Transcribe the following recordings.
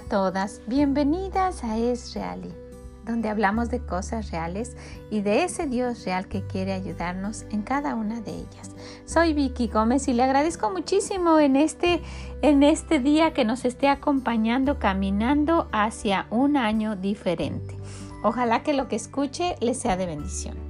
todas, bienvenidas a Es Reali, donde hablamos de cosas reales y de ese Dios real que quiere ayudarnos en cada una de ellas. Soy Vicky Gómez y le agradezco muchísimo en este, en este día que nos esté acompañando caminando hacia un año diferente. Ojalá que lo que escuche le sea de bendición.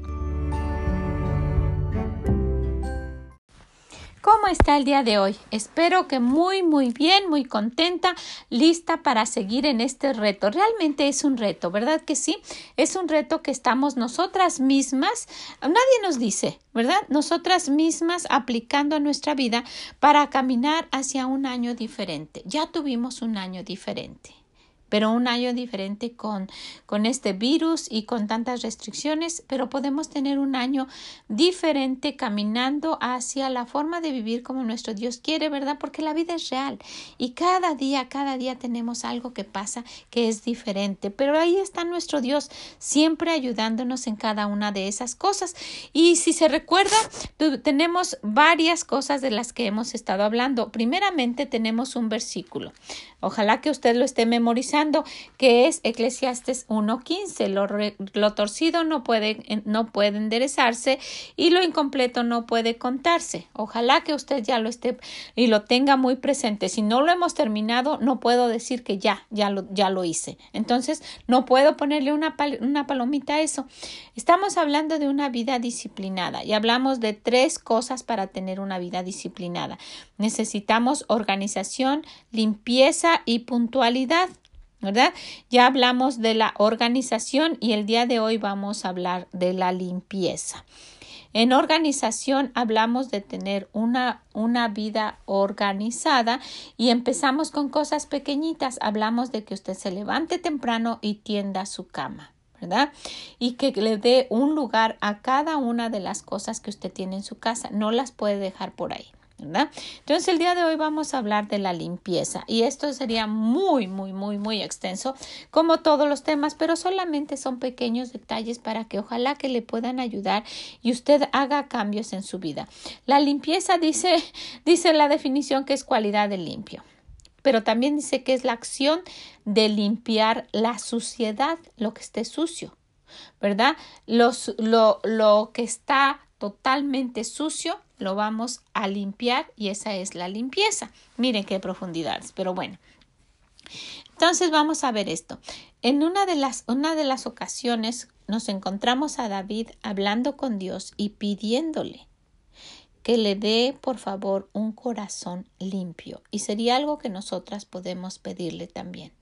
¿Cómo está el día de hoy? Espero que muy, muy bien, muy contenta, lista para seguir en este reto. Realmente es un reto, ¿verdad que sí? Es un reto que estamos nosotras mismas, nadie nos dice, ¿verdad? Nosotras mismas aplicando a nuestra vida para caminar hacia un año diferente. Ya tuvimos un año diferente pero un año diferente con, con este virus y con tantas restricciones, pero podemos tener un año diferente caminando hacia la forma de vivir como nuestro Dios quiere, ¿verdad? Porque la vida es real y cada día, cada día tenemos algo que pasa que es diferente, pero ahí está nuestro Dios siempre ayudándonos en cada una de esas cosas. Y si se recuerda, tenemos varias cosas de las que hemos estado hablando. Primeramente tenemos un versículo. Ojalá que usted lo esté memorizando, que es Eclesiastes 1.15. Lo, lo torcido no puede, no puede enderezarse y lo incompleto no puede contarse. Ojalá que usted ya lo esté y lo tenga muy presente. Si no lo hemos terminado, no puedo decir que ya, ya lo, ya lo hice. Entonces, no puedo ponerle una, una palomita a eso. Estamos hablando de una vida disciplinada y hablamos de tres cosas para tener una vida disciplinada. Necesitamos organización, limpieza y puntualidad. Ya hablamos de la organización y el día de hoy vamos a hablar de la limpieza. En organización hablamos de tener una, una vida organizada y empezamos con cosas pequeñitas. Hablamos de que usted se levante temprano y tienda su cama. ¿verdad? Y que le dé un lugar a cada una de las cosas que usted tiene en su casa. No las puede dejar por ahí. ¿Verdad? Entonces el día de hoy vamos a hablar de la limpieza y esto sería muy, muy, muy, muy extenso como todos los temas, pero solamente son pequeños detalles para que ojalá que le puedan ayudar y usted haga cambios en su vida. La limpieza dice, dice la definición que es cualidad de limpio pero también dice que es la acción de limpiar la suciedad, lo que esté sucio, ¿verdad? Los, lo, lo que está totalmente sucio lo vamos a limpiar y esa es la limpieza. Miren qué profundidades, pero bueno. Entonces vamos a ver esto. En una de las, una de las ocasiones nos encontramos a David hablando con Dios y pidiéndole que le dé por favor un corazón limpio y sería algo que nosotras podemos pedirle también.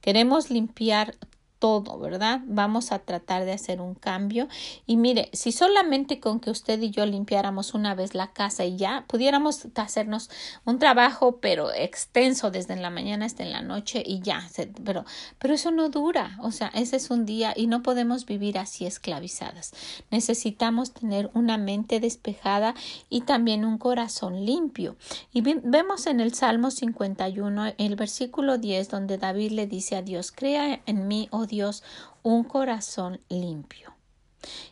Queremos limpiar todo, ¿verdad? Vamos a tratar de hacer un cambio. Y mire, si solamente con que usted y yo limpiáramos una vez la casa y ya pudiéramos hacernos un trabajo, pero extenso desde la mañana hasta en la noche y ya, pero, pero eso no dura. O sea, ese es un día y no podemos vivir así esclavizadas. Necesitamos tener una mente despejada y también un corazón limpio. Y vemos en el Salmo 51, el versículo 10, donde David le dice a Dios, crea en mí, oh Dios un corazón limpio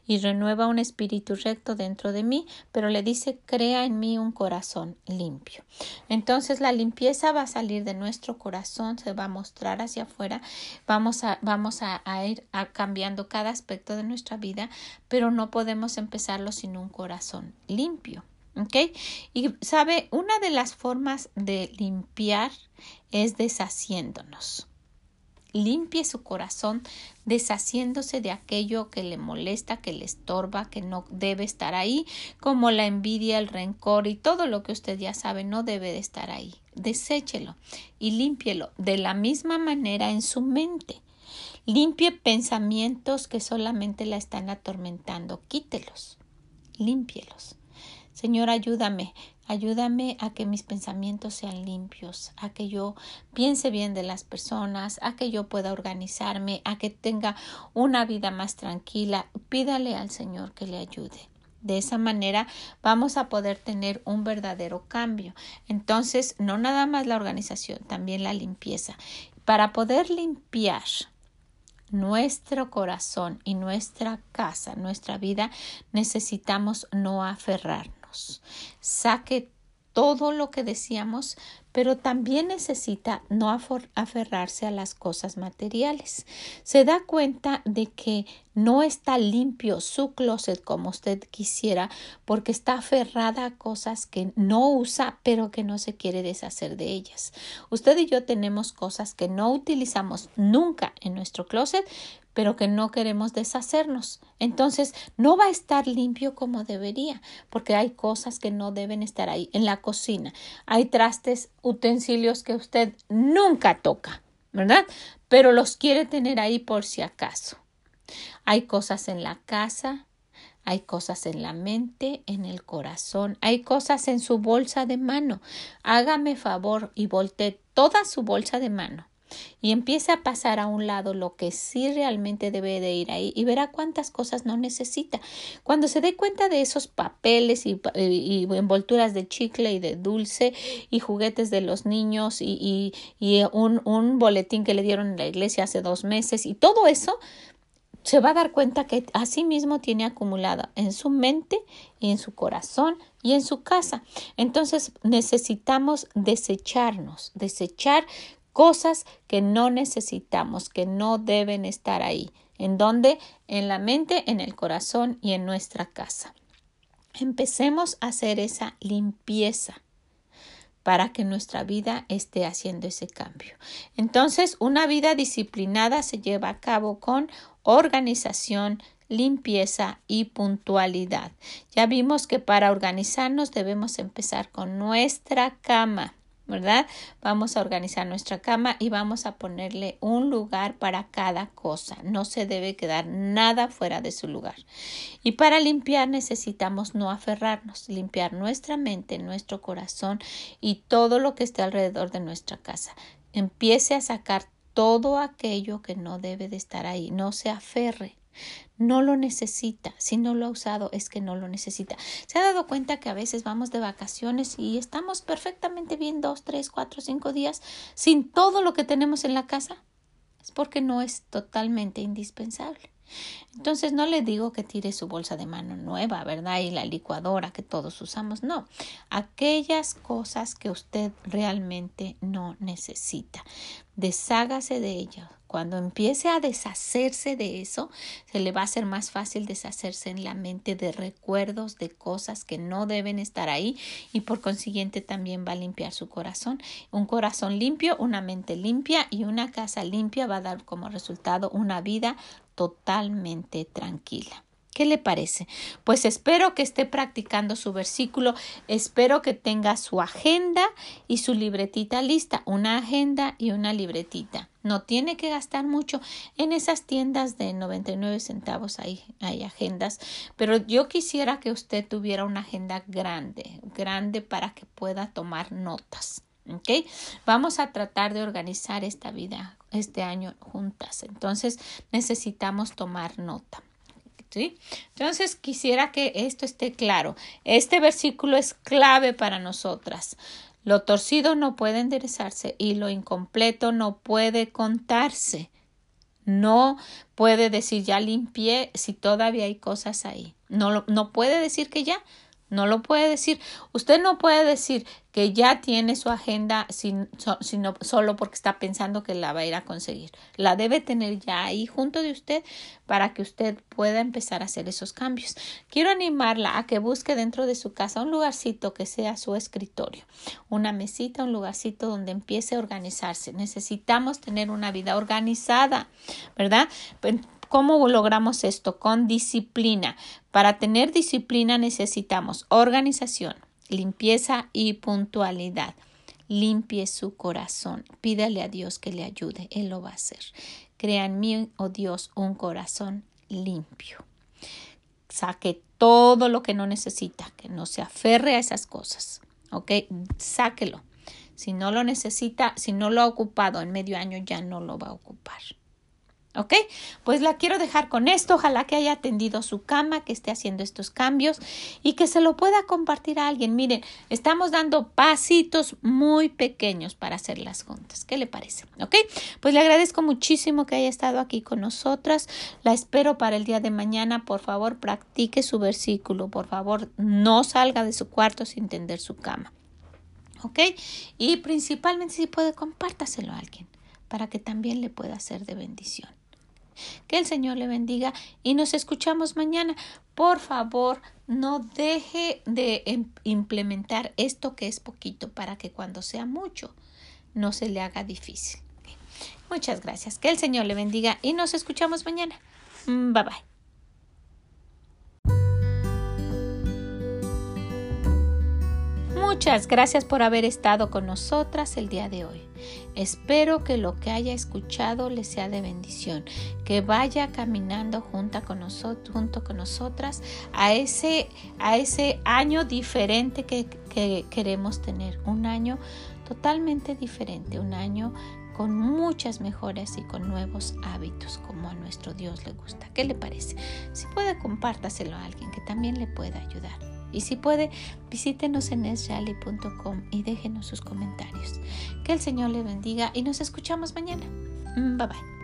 y renueva un espíritu recto dentro de mí, pero le dice crea en mí un corazón limpio. Entonces la limpieza va a salir de nuestro corazón, se va a mostrar hacia afuera, vamos a, vamos a, ir cambiando cada aspecto de nuestra vida, pero no podemos empezarlo sin un corazón limpio. ¿Ok? Y sabe, una de las formas de limpiar es deshaciéndonos limpie su corazón deshaciéndose de aquello que le molesta, que le estorba, que no debe estar ahí, como la envidia, el rencor y todo lo que usted ya sabe no debe de estar ahí. Deséchelo y límpielo de la misma manera en su mente. Limpie pensamientos que solamente la están atormentando. Quítelos. Límpielos. Señor, ayúdame Ayúdame a que mis pensamientos sean limpios, a que yo piense bien de las personas, a que yo pueda organizarme, a que tenga una vida más tranquila. Pídale al Señor que le ayude. De esa manera vamos a poder tener un verdadero cambio. Entonces, no nada más la organización, también la limpieza. Para poder limpiar nuestro corazón y nuestra casa, nuestra vida, necesitamos no aferrarnos Saque todo lo que decíamos, pero también necesita no aferrarse a las cosas materiales. Se da cuenta de que no está limpio su closet como usted quisiera porque está aferrada a cosas que no usa pero que no se quiere deshacer de ellas. Usted y yo tenemos cosas que no utilizamos nunca en nuestro closet pero que no queremos deshacernos. Entonces no va a estar limpio como debería, porque hay cosas que no deben estar ahí. En la cocina hay trastes, utensilios que usted nunca toca, ¿verdad? Pero los quiere tener ahí por si acaso. Hay cosas en la casa, hay cosas en la mente, en el corazón, hay cosas en su bolsa de mano. Hágame favor y voltee toda su bolsa de mano y empiece a pasar a un lado lo que sí realmente debe de ir ahí y verá cuántas cosas no necesita. Cuando se dé cuenta de esos papeles y, envolturas de chicle y de dulce y juguetes de los niños y, un, boletín que le dieron en la iglesia hace dos meses y todo eso, se va a dar cuenta que así mismo tiene acumulado en su mente y en su corazón y en su casa. Entonces necesitamos desecharnos, desechar cosas que no necesitamos, que no deben estar ahí. ¿En dónde? En la mente, en el corazón y en nuestra casa. Empecemos a hacer esa limpieza para que nuestra vida esté haciendo ese cambio. Entonces, una vida disciplinada se lleva a cabo con organización, limpieza y puntualidad. Ya vimos que para organizarnos debemos empezar con nuestra cama. ¿Verdad? Vamos a organizar nuestra cama y vamos a ponerle un lugar para cada cosa. No se debe quedar nada fuera de su lugar. Y para limpiar necesitamos no aferrarnos, limpiar nuestra mente, nuestro corazón y todo lo que esté alrededor de nuestra casa. Empiece a sacar todo aquello que no debe de estar ahí. No se aferre. No lo necesita. Si no lo ha usado es que no lo necesita. ¿Se ha dado cuenta que a veces vamos de vacaciones y estamos perfectamente bien dos, tres, cuatro, cinco días sin todo lo que tenemos en la casa? Es porque no es totalmente indispensable. Entonces no le digo que tire su bolsa de mano nueva, ¿verdad? Y la licuadora que todos usamos, no. Aquellas cosas que usted realmente no necesita. Deshágase de ellas. Cuando empiece a deshacerse de eso, se le va a hacer más fácil deshacerse en la mente de recuerdos, de cosas que no deben estar ahí y por consiguiente también va a limpiar su corazón. Un corazón limpio, una mente limpia y una casa limpia va a dar como resultado una vida totalmente tranquila. ¿Qué le parece? Pues espero que esté practicando su versículo, espero que tenga su agenda y su libretita lista, una agenda y una libretita. No tiene que gastar mucho en esas tiendas de 99 centavos, hay, hay agendas, pero yo quisiera que usted tuviera una agenda grande, grande para que pueda tomar notas. ¿ok? Vamos a tratar de organizar esta vida este año juntas. Entonces necesitamos tomar nota. ¿Sí? Entonces quisiera que esto esté claro. Este versículo es clave para nosotras. Lo torcido no puede enderezarse y lo incompleto no puede contarse. No puede decir ya limpié si todavía hay cosas ahí. No, no puede decir que ya. No lo puede decir. Usted no puede decir que ya tiene su agenda sin, sino solo porque está pensando que la va a ir a conseguir. La debe tener ya ahí junto de usted para que usted pueda empezar a hacer esos cambios. Quiero animarla a que busque dentro de su casa un lugarcito que sea su escritorio, una mesita, un lugarcito donde empiece a organizarse. Necesitamos tener una vida organizada, ¿verdad? ¿Cómo logramos esto? Con disciplina. Para tener disciplina necesitamos organización, limpieza y puntualidad. Limpie su corazón. Pídale a Dios que le ayude. Él lo va a hacer. Crea en mí, oh Dios, un corazón limpio. Saque todo lo que no necesita, que no se aferre a esas cosas. ¿Ok? Sáquelo. Si no lo necesita, si no lo ha ocupado en medio año, ya no lo va a ocupar. ¿Ok? Pues la quiero dejar con esto. Ojalá que haya atendido su cama, que esté haciendo estos cambios y que se lo pueda compartir a alguien. Miren, estamos dando pasitos muy pequeños para hacer las juntas. ¿Qué le parece? ¿Ok? Pues le agradezco muchísimo que haya estado aquí con nosotras. La espero para el día de mañana. Por favor, practique su versículo. Por favor, no salga de su cuarto sin tender su cama. ¿Ok? Y principalmente si puede, compártaselo a alguien para que también le pueda ser de bendición. Que el Señor le bendiga y nos escuchamos mañana. Por favor, no deje de em, implementar esto que es poquito para que cuando sea mucho no se le haga difícil. Muchas gracias. Que el Señor le bendiga y nos escuchamos mañana. Mm, bye bye. Muchas gracias por haber estado con nosotras el día de hoy. Espero que lo que haya escuchado le sea de bendición, que vaya caminando junto con, junto con nosotras a ese, a ese año diferente que, que queremos tener, un año totalmente diferente, un año con muchas mejoras y con nuevos hábitos como a nuestro Dios le gusta. ¿Qué le parece? Si puede, compártaselo a alguien que también le pueda ayudar. Y si puede, visítenos en esrally.com y déjenos sus comentarios. Que el Señor le bendiga y nos escuchamos mañana. Bye bye.